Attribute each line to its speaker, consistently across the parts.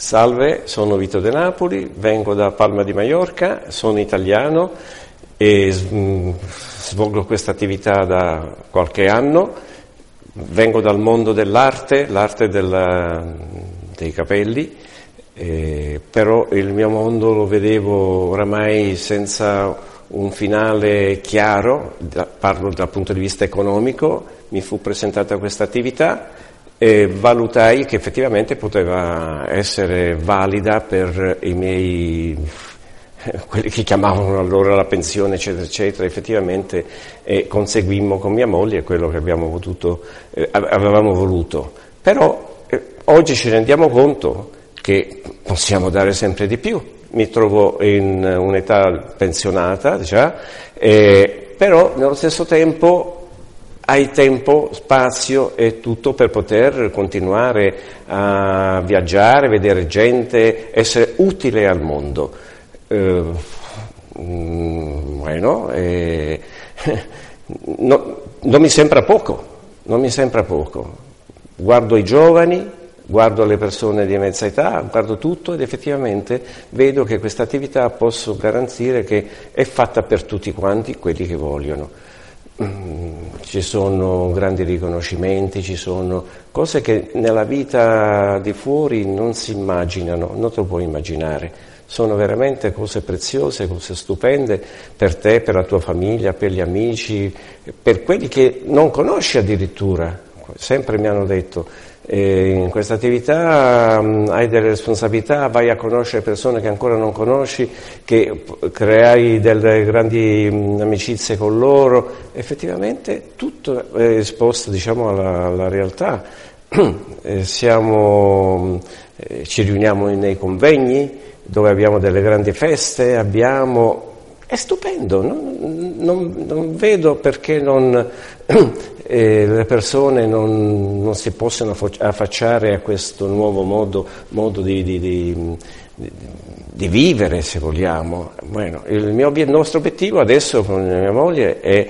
Speaker 1: Salve, sono Vito De Napoli, vengo da Palma di Mallorca, sono italiano e mm, svolgo questa attività da qualche anno. Vengo dal mondo dell'arte, l'arte della, dei capelli, eh, però il mio mondo lo vedevo oramai senza un finale chiaro, da, parlo dal punto di vista economico, mi fu presentata questa attività e valutai che effettivamente poteva essere valida per i miei quelli che chiamavano allora la pensione, eccetera, eccetera, effettivamente eh, conseguimmo con mia moglie quello che potuto, eh, avevamo voluto. Però eh, oggi ci rendiamo conto che possiamo dare sempre di più. Mi trovo in un'età pensionata già, eh, però nello stesso tempo hai tempo, spazio e tutto per poter continuare a viaggiare, vedere gente, essere utile al mondo. Eh, mm, bueno, eh, no, non mi sembra poco, non mi sembra poco. Guardo i giovani, guardo le persone di mezza età, guardo tutto ed effettivamente vedo che questa attività posso garantire che è fatta per tutti quanti quelli che vogliono. Ci sono grandi riconoscimenti, ci sono cose che nella vita di fuori non si immaginano, non te lo puoi immaginare. Sono veramente cose preziose, cose stupende per te, per la tua famiglia, per gli amici, per quelli che non conosci addirittura. Sempre mi hanno detto, e in questa attività hai delle responsabilità, vai a conoscere persone che ancora non conosci, che creai delle grandi amicizie con loro, effettivamente tutto è esposto diciamo, alla, alla, realtà. eh, siamo, eh, ci riuniamo nei convegni dove abbiamo delle grandi feste, abbiamo è stupendo, non, non, non vedo perché non, eh, le persone non, si possono affacciare a questo nuovo modo, modo di, di, di, di, vivere, se vogliamo. Bueno, il, mio, il nostro obiettivo adesso con mia moglie è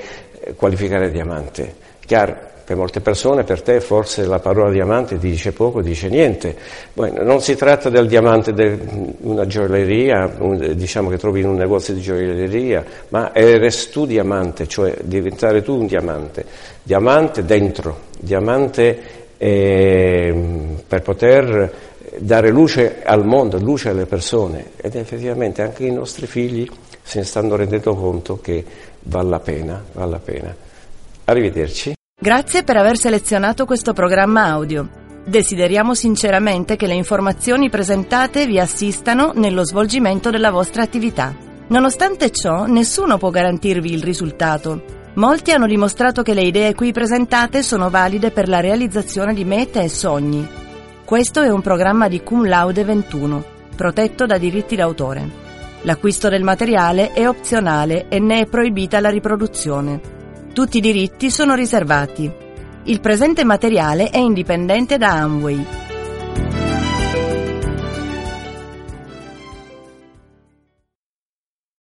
Speaker 1: qualificare diamante. Chiaro, per molte persone, per te forse la parola diamante dice poco, dice niente. Bueno, non si tratta del diamante di una gioielleria, diciamo che trovi in un negozio di gioielleria, ma essere tu diamante, cioè diventare tu un diamante. Diamante dentro, diamante eh, per poter dare luce al mondo, luce alle persone ed effettivamente anche i nostri figli se ne stanno rendendo conto che vale la pena, vale la pena. Arrivederci.
Speaker 2: Grazie per aver selezionato questo programma audio. Desideriamo sinceramente che le informazioni presentate vi assistano nello svolgimento della vostra attività. Nonostante ciò, nessuno può garantirvi il risultato. Molti hanno dimostrato che le idee qui presentate sono valide per la realizzazione di mete e sogni. Questo è un programma di Cum Laude 21, protetto da diritti d'autore. L'acquisto del materiale è opzionale e ne è proibita la riproduzione. Tutti i diritti sono riservati. Il presente materiale è indipendente da Amway.